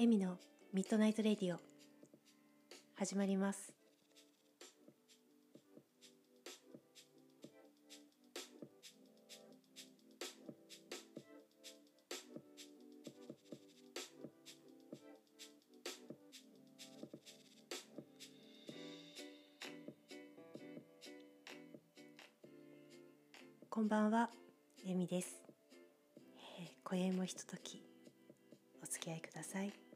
エミのミッドナイトレディオ始まりますこんばんは、エミです。えー今宵もひとときお付き合いください。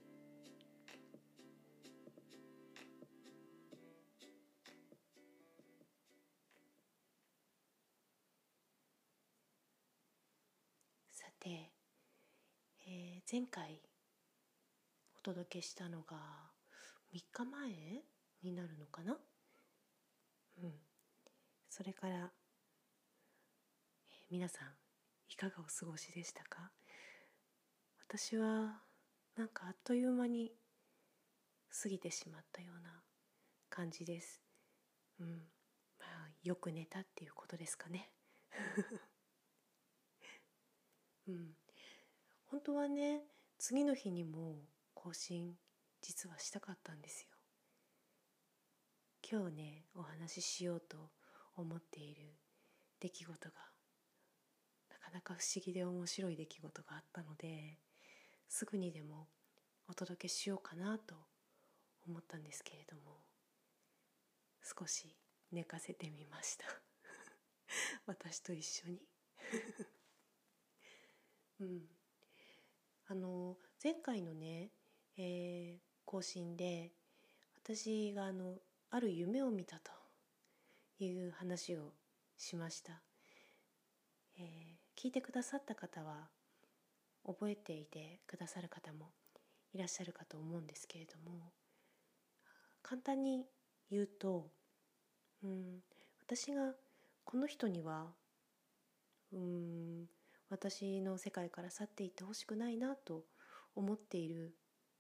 前回お届けしたのが3日前になるのかな？うん。それから、えー皆さんいかがお過ごしでしたか？私はなんかあっという間に過ぎてしまったような感じです。うん。まあよく寝たっていうことですかね。うん。本当はね次の日にも更新実はしたかったんですよ。今日ねお話ししようと思っている出来事がなかなか不思議で面白い出来事があったのですぐにでもお届けしようかなと思ったんですけれども少し寝かせてみました。私と一緒に。うん。あの前回のね、えー更新で私があのある夢を見たという話をしました。えー聞いてくださった方は覚えていてくださる方もいらっしゃるかと思うんですけれども簡単に言うと、うん、私がこの人には、うん、私の世界から去っていってほしくないなと思っている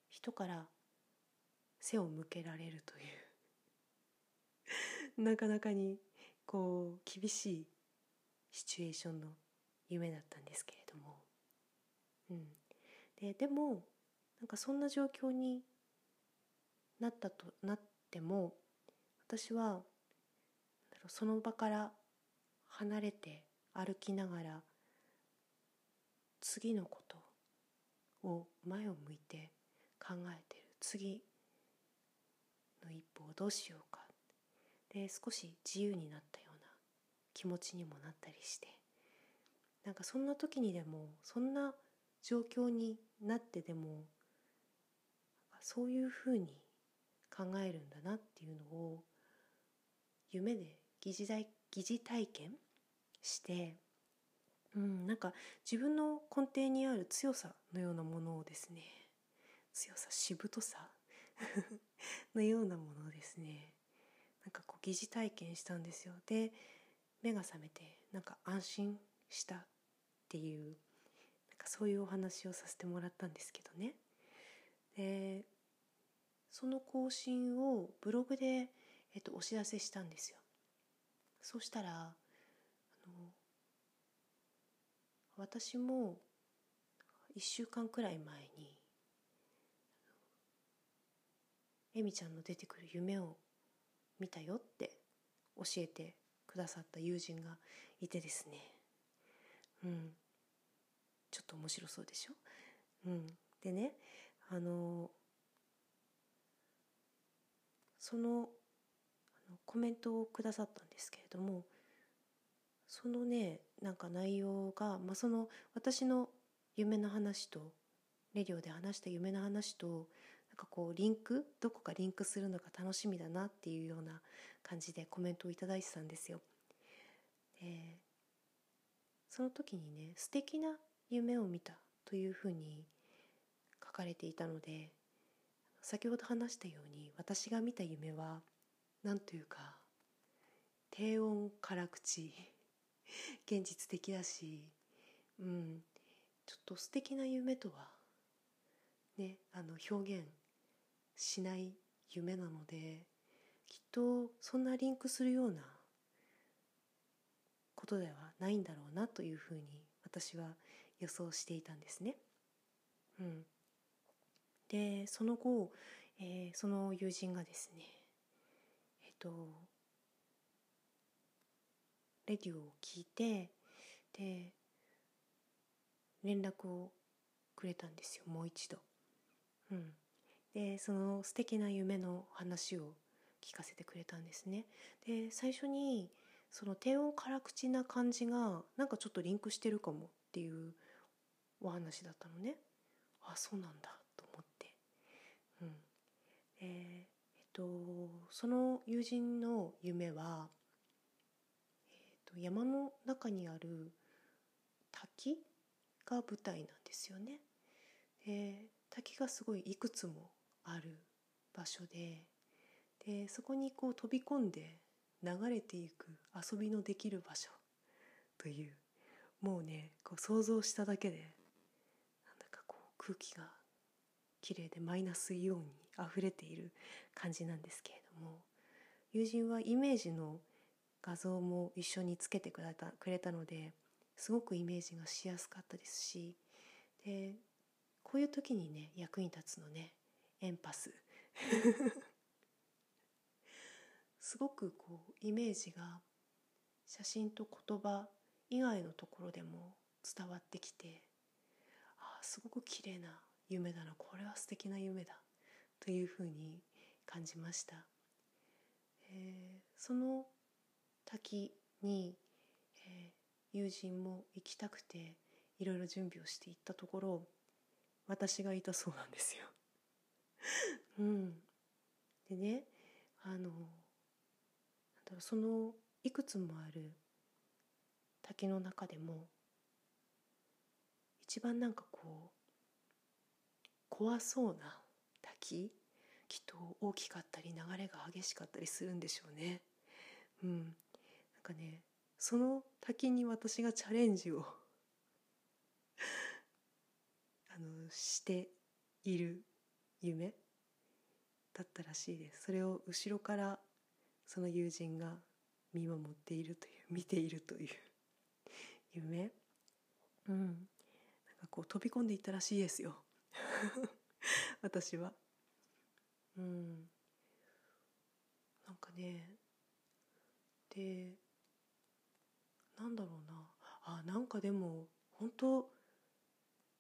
人から背を向けられるという。なかなかにこう厳しいシチュエーションの夢だったんですけれども、うん、ででもなんかそんな状況になったとなっても私はその場から離れて歩きながら次のことを前を向いて考えてる次の一歩をどうしようか。で少し自由になったような気持ちにもなったりして。なんかそんな時にでもそんな状況になってでもそういうふうに考えるんだなっていうのを夢で疑似体疑似体験して、うん、なんか自分の根底にある強さのようなものをですね。強さしぶとさ のようなものをですね。なんかこう疑似体験したんですよ。で目が覚めてなんか安心したっていうなんかそういうお話をさせてもらったんですけどね。でその更新をブログで、えっと、お知らせしたんですよ。そしたらあの私も1週間くらい前にエミちゃんの出てくる夢を見たよって教えてくださった友人がいてですね。うん。ちょっと面白そうでしょ？うん。でねあのそのコメントをくださったんですけれどもそのねなんか内容が、まあ、その私の夢の話とレディオで話した夢の話となんかこうリンクどこかリンクするのが楽しみだなっていうような感じでコメントをいただいてたんですよ。でその時にね素敵な夢を見たというふうに書かれていたので先ほど話したように私が見た夢はなんというか低音辛口 現実的だしうんちょっと素敵な夢とはねあの表現しない夢なのできっとそんなリンクするようなことではないんだろうなというふうに私は予想していたんですね。うん、でその後、えー、その友人がですねえっとレディオを聞いてで連絡をくれたんですよもう一度。うん、でその素敵な夢の話を聞かせてくれたんですね。で最初にその低音辛口な感じがなんかちょっとリンクしてるかもっていうお話だったのね。あそうなんだと思って。うん、えー、えっとその友人の夢は、と、山の中にある滝が舞台なんですよね。で滝がすごいいくつもある場所ででそこにこう飛び込んで流れていく遊びのできる場所というもうねこう想像しただけでなんだかこう空気が綺麗でマイナスイオンにあふれている感じなんですけれども友人はイメージの画像も一緒につけてくれたくれたのですごくイメージがしやすかったですしでこういう時にね役に立つのねエンパス。すごくこうイメージが写真と言葉以外のところでも伝わってきてあすごく綺麗な夢だなこれは素敵な夢だというふうに感じました、えー、その滝に、えー、友人も行きたくていろいろ準備をしていったところ私がいたそうなんですよ。うん、でねあのそのいくつもある滝の中でも一番なんかこう怖そうな滝きっと大きかったり流れが激しかったりするんでしょうね。う、ん。かねその滝に私がチャレンジを あのしている夢だったらしいです。それを後ろからその友人が見守っているという見ているという夢。うん。なんかこう飛び込んでいったらしいですよ。私は。うん。なんかね。でなんだろうな。あなんかでも本当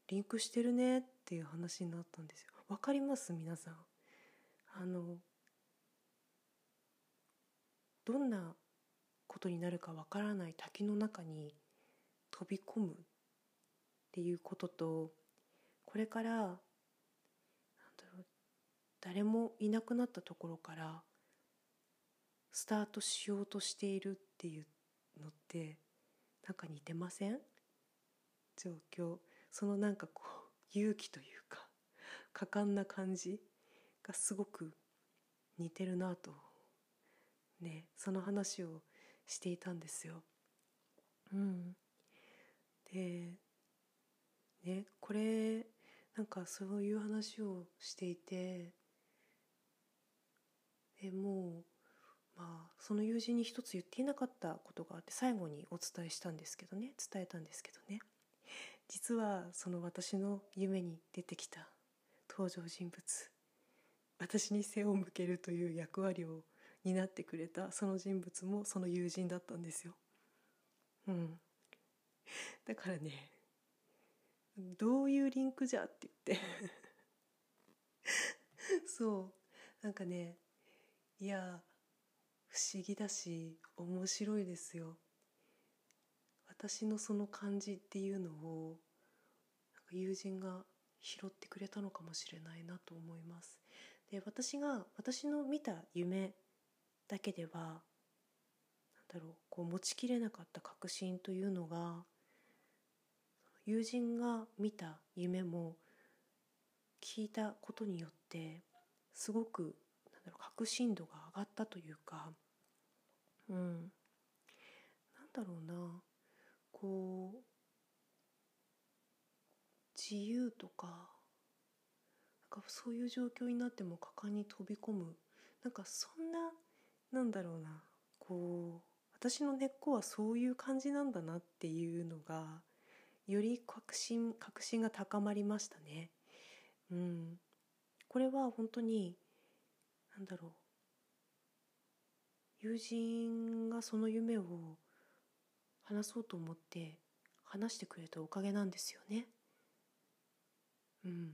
リンクしてるねっていう話になったんですよ。わかります？皆さん。あのどんなことになるかわからない滝の中に飛び込むっていうこととこれから誰もいなくなったところからスタートしようとしているっていうのってなんか似てません？状況。そのなんかこう勇気というか果敢な感じがすごく似てるなと。ねその話をしていたんですよ。うん、でねこれなんかそういう話をしていてでもうまあその友人に一つ言っていなかったことがあって最後にお伝えしたんですけどね。伝えたんですけどね。実はその私の夢に出てきた登場人物。私に背を向けるという役割を担ってくれたその人物もその友人だったんですよ。うん、だからねどういうリンクじゃって言って。そう。なんかねいや不思議だし面白いですよ。私のその感じっていうのを友人が拾ってくれたのかもしれないなと思います。で私が私の見た夢だけではなんだろうこう持ちきれなかった確信というのが友人が見た夢も聞いたことによってすごくなんだろう確信度が上がったというかうん。なんだろうな。こう自由とかなんかそういう状況になっても果敢に飛び込む。なんかそんななんだろうな。こう私の根っこはそういう感じなんだなっていうのがより確信確信が高まりましたね。うん、これは本当になんだろう。友人がその夢を話そうと思って話してくれたおかげなんですよね。うん、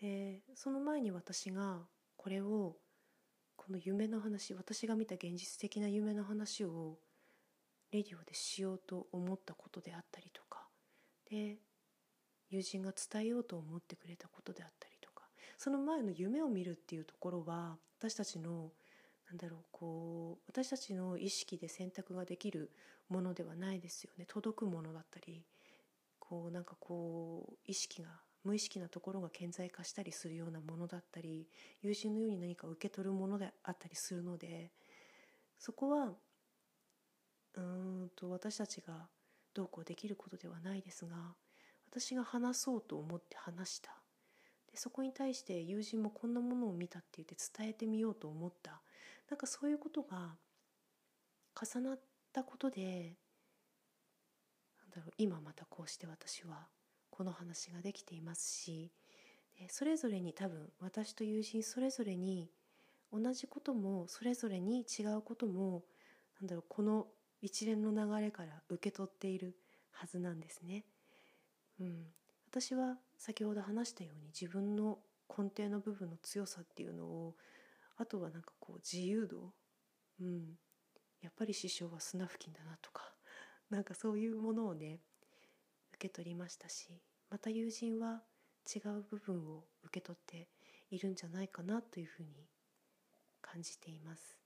でその前に私がこれをこの夢の話私が見た現実的な夢の話をレディオでしようと思ったことであったりとかで友人が伝えようと思ってくれたことであったりとかその前の夢を見るっていうところは私たちのなんだろうこう私たちの意識で選択ができるものではないですよね。届くものだったりこうなんかこう意識が無意識なところが顕在化したりするようなものだったり友人のように何か受け取るものであったりするのでそこはうんと私たちがどうこうできることではないですが私が話そうと思って話した。でそこに対して友人もこんなものを見たって言って伝えてみようと思った。なんかそういうことが重なったことでなんだろう今またこうして私はこの話ができていますしそれぞれに多分私と友人それぞれに同じこともそれぞれに違うこともなんだろうこの一連の流れから受け取っているはずなんですね。うん、私は先ほど話したように自分の根底の部分の強さっていうのをあとはなんかこう自由度、うん、やっぱり師匠は砂付近だなとか。なんかそういうものをね受け取りましたしまた友人は違う部分を受け取っているんじゃないかなというふうに感じています。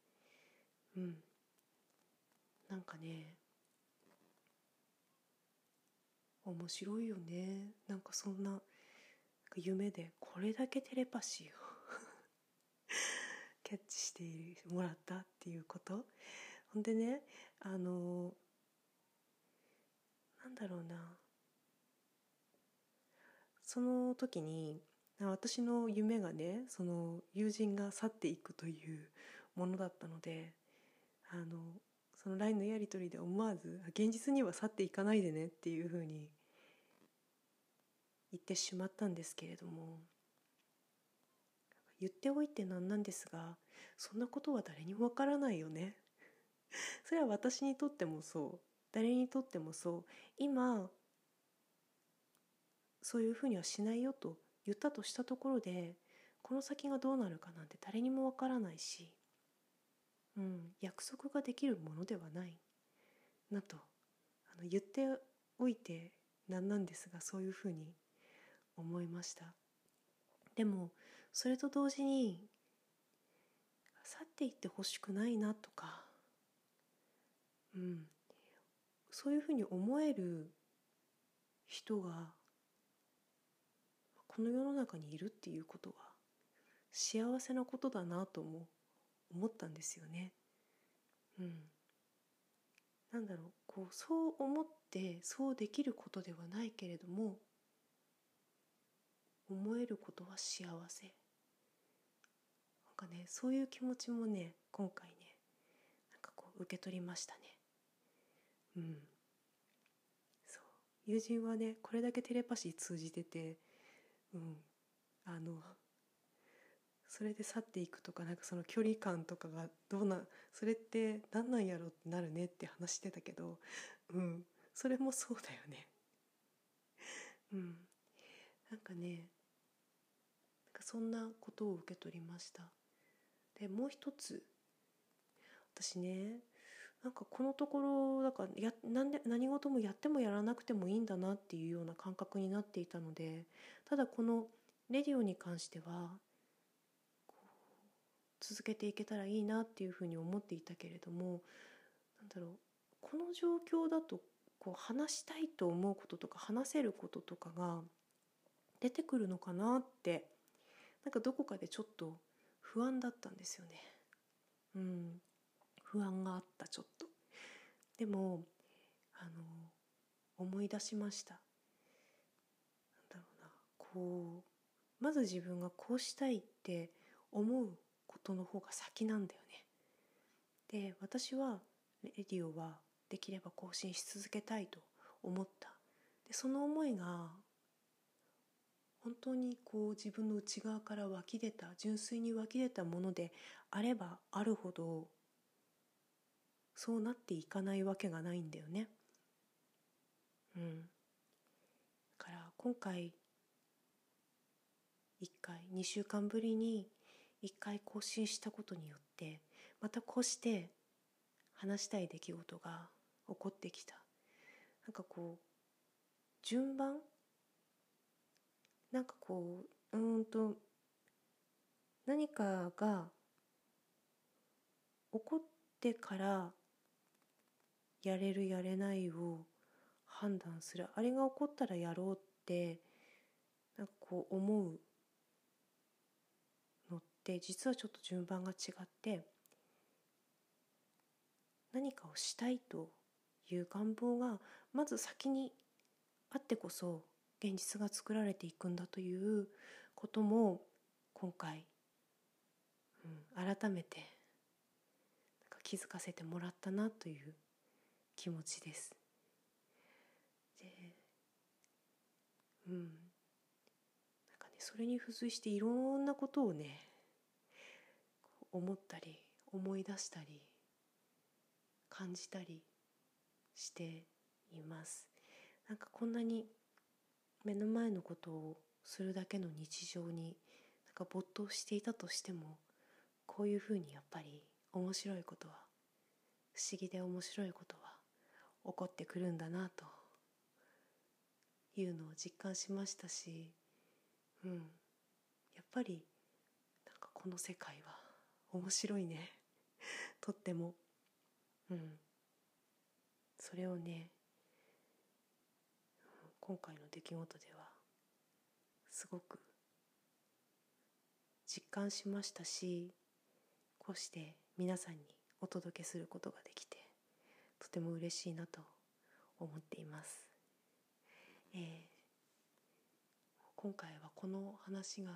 うん、なんかね面白いよね。なんかそんな夢でこれだけテレパシーをキャッチしてもらったっていうこと。ほんでねあのなんだろうな。その時に私の夢がねその友人が去っていくというものだったのであのその LINE のやり取りで思わず現実には去っていかないでねっていうふうに言ってしまったんですけれども。言っておいてなんなんですがそんなことは誰にもわからないよね。それは私にとってもそう。誰にとってもそう。今そういうふうにはしないよと言ったとしたところでこの先がどうなるかなんて誰にもわからないし、うん、約束ができるものではない。なとあの言っておいてなんなんですがそういうふうに思いました。でもそれと同時に去っていってほしくないなとか、うん、そういうふうに思える人がこの世の中にいるっていうことは幸せなことだなとも思ったんですよね。うん、なんだろうこうそう思ってそうできることではないけれども思えることは幸せ。かねそういう気持ちもね今回ねなんかこう受け取りましたね。うん。そう。友人はねこれだけテレパシー通じててうん。あのそれで去っていくとかなんかその距離感とかがどうなそれって何なんやろってなるねって話してたけどうん。それもそうだよね。うん。なんかねなんかそんなことを受け取りました。でもう一つ。私ねなんかこのところだからやなんで何事もやってもやらなくてもいいんだなっていうような感覚になっていたのでただこのレディオに関しては続けていけたらいいなっていうふうに思っていたけれどもなんだろうこの状況だとこう話したいと思うこととか話せることとかが出てくるのかなってなんかどこかでちょっと不安だったんですよね。うん、不安があったちょっと。でもあの思い出しました。なんだろうなこうまず自分がこうしたいって思うことの方が先なんだよね。で私はレディオはできれば更新し続けたいと思った。でその思いが本当にこう自分の内側から湧き出た純粋に湧き出たものであればあるほどそうなっていかないわけがないんだよね。うん。だから今回1回2週間ぶりに1回更新したことによってまたこうして話したい出来事が起こってきたなんかこう順番なんかこううんと何かが起こってからやれるやれないを判断する。あれが起こったらやろうってなんかこう思うのって実はちょっと順番が違って何かをしたいという願望がまず先にあってこそ現実が作られていくんだということも今回、うん、改めてなんか気づかせてもらったなという気持ちです。でうんなんかねそれに付随していろんなことをね思ったり思い出したり感じたりしています。なんかこんなに目の前のことをするだけの日常になんか没頭していたとしてもこういうふうにやっぱり面白いことは不思議で面白いことは起こってくるんだなというのを実感しましたしうんやっぱりなんかこの世界は面白いねとってもうんそれをね今回の出来事ではすごく実感しましたしこうして皆さんにお届けすることができてとても嬉しいなと思っています。えー、今回はこの話が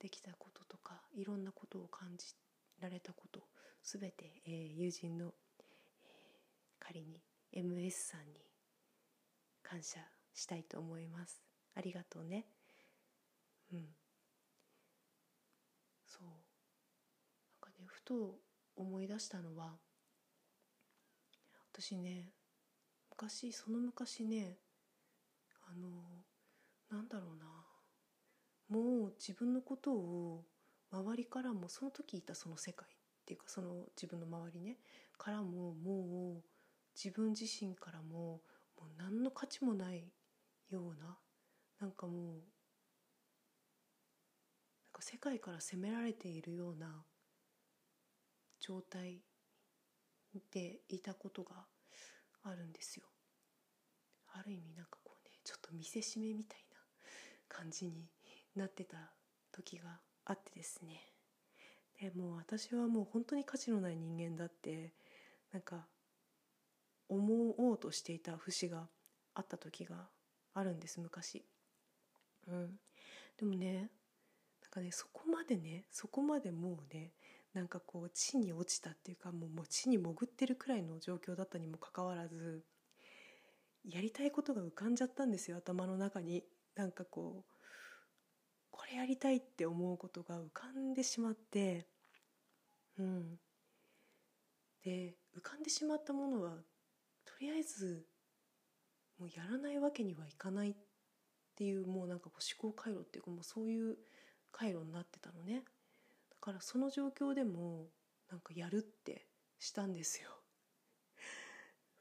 できたこととかいろんなことを感じられたことすべて、えー、友人の、えー、仮に MS さんに感謝したいと思います。ありがとうね。うん。そう。なんかねふと思い出したのは私ね昔その昔ねあのなんだろうなもう自分のことを周りからもその時いたその世界っていうかその自分の周りねからももう自分自身からももう何の価値もないようななんかもうなんか世界から責められているような状態でいたことがあるんですよ。ある意味なんかこうねちょっと見せしめみたいな感じになってた時があってですねでもう私はもう本当に価値のない人間だってなんか思おうとしていた節があった時があるんです昔。うん、でもねなんかねそこまでねそこまでもうねなんかこう地に落ちたっていうかもうもう地に潜ってるくらいの状況だったにもかかわらずやりたいことが浮かんじゃったんですよ頭の中に。なんかこうこれやりたいって思うことが浮かんでしまってうんで浮かんでしまったものはとりあえずもうやらないわけにはいかないっていうもうなんかこう思考回路っていうかもうそういう回路になってたのね。だからその状況でもなんかやるってしたんですよ。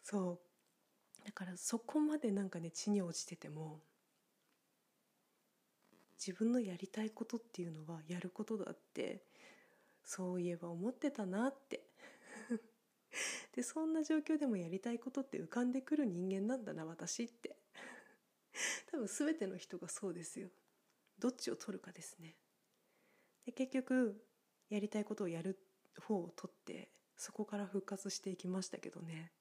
そう。だからそこまでなんかね地に落ちてても自分のやりたいことっていうのはやることだってそういえば思ってたなってでそんな状況でもやりたいことって浮かんでくる人間なんだな私って。多分全ての人がそうですよ。どっちを取るかですね。で結局やりたいことをやる方を取ってそこから復活していきましたけどね。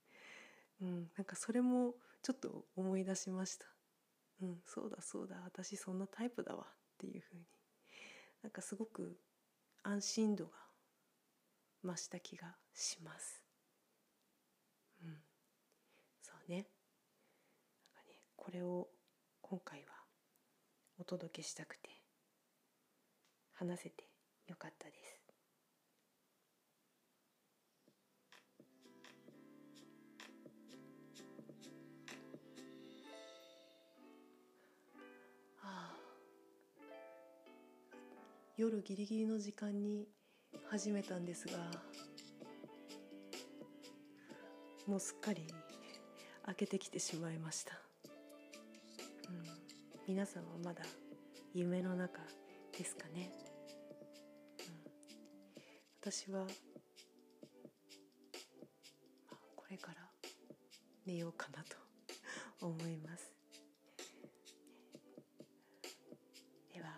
うんなんかそれもちょっと思い出しました。うんそうだそうだ。私そんなタイプだわっていうふうに。なんかすごく安心度が増した気がしますうんそうね。なんかねこれを今回はお届けしたくて話せてよかったです。ああ夜ギリギリの時間に始めたんですがもうすっかり明けてきてしまいました、うん、皆さんはまだ夢の中ですかね、うん、私は、これから寝ようかなと 思います。では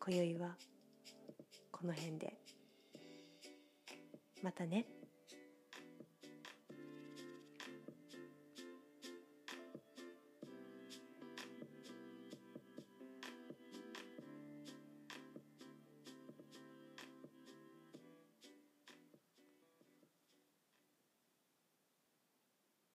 今宵はこの辺で。またね。